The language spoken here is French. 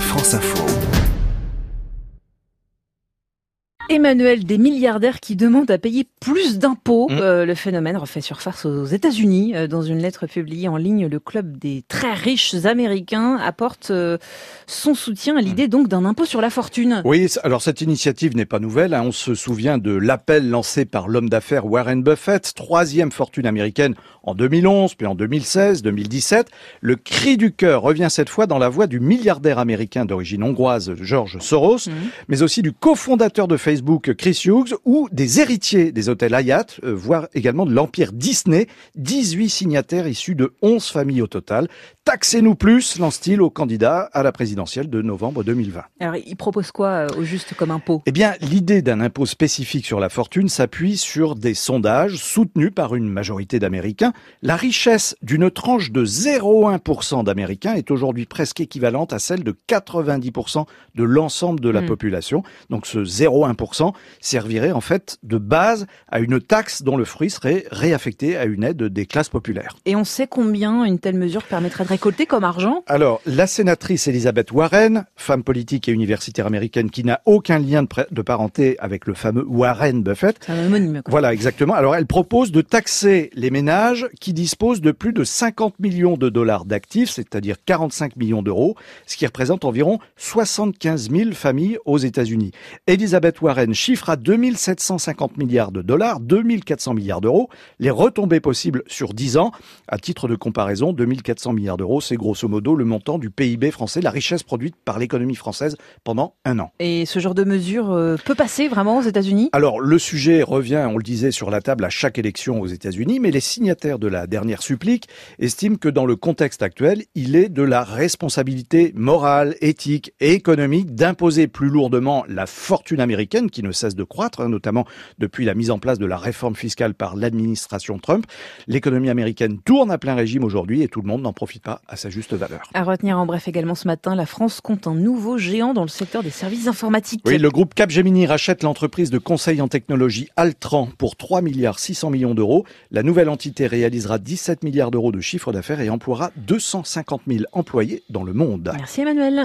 France Info. Emmanuel, des milliardaires qui demandent à payer plus d'impôts. Mmh. Euh, le phénomène refait surface aux États-Unis. Euh, dans une lettre publiée en ligne, le club des très riches américains apporte euh, son soutien à l'idée donc d'un impôt sur la fortune. Oui, alors cette initiative n'est pas nouvelle. hein. On se souvient de l'appel lancé par l'homme d'affaires Warren Buffett, troisième fortune américaine en 2011, puis en 2016, 2017. Le cri du cœur revient cette fois dans la voix du milliardaire américain d'origine hongroise George Soros, Mhm. mais aussi du cofondateur de Facebook Chris Hughes ou des héritiers des hôtels Hyatt, euh, voire également de l'empire Disney. 18 signataires issus de 11 familles au total. Taxez-nous plus, lance-t-il au candidat à la présidentielle de novembre 2020. Alors, il propose quoi euh, au juste comme impôt? Eh bien, l'idée d'un impôt spécifique sur la fortune s'appuie sur des sondages soutenus par une majorité d'Américains. La richesse d'une tranche de 0,1% d'Américains est aujourd'hui presque équivalente à celle de 90% de l'ensemble de la Hmm. population. Donc ce 0,1% servirait en fait de base à une taxe dont le fruit serait réaffecté à une aide des classes populaires. Et on sait combien une telle mesure permettrait de récolter comme argent Alors, la sénatrice Elizabeth Warren, femme politique et universitaire américaine qui n'a aucun lien de, parenté avec le fameux Warren Buffett, C'est un homonyme. Quoi. voilà, exactement. Alors, elle propose de taxer les ménages qui disposent de plus de 50 millions de dollars d'actifs, c'est-à-dire 45 millions d'euros, ce qui représente environ 75 000 familles aux États-Unis. Elisabeth Warren chiffre à 2750 milliards de dollars, 2400 milliards d'euros, les retombées possibles sur 10 ans. À titre de comparaison, 2400 milliards d'euros, c'est grosso modo le montant du PIB français, la richesse produite par l'économie française pendant un an. Et ce genre de mesure euh, peut passer vraiment aux États-Unis? Alors, le sujet revient, on le disait, sur la table à chaque élection aux États-Unis, mais les signataires de la dernière supplique estiment que dans le contexte actuel, il est de la responsabilité morale, éthique et économique d'imposer plus lourdement la fortune américaine qui ne cesse de croître, hein, notamment depuis la mise en place de la réforme fiscale par l'administration Trump. L'économie américaine tourne à plein régime aujourd'hui et tout le monde n'en profite pas à sa juste valeur. À retenir en bref également ce matin, la France compte un nouveau géant dans le secteur des services informatiques. Oui, le groupe Capgemini rachète l'entreprise de conseil en technologie Altran pour 3 milliards 600 millions d'euros. La nouvelle entité réalisera 17 milliards d'euros de chiffre d'affaires et emploiera 250 000 employés dans le monde. Merci Emmanuel.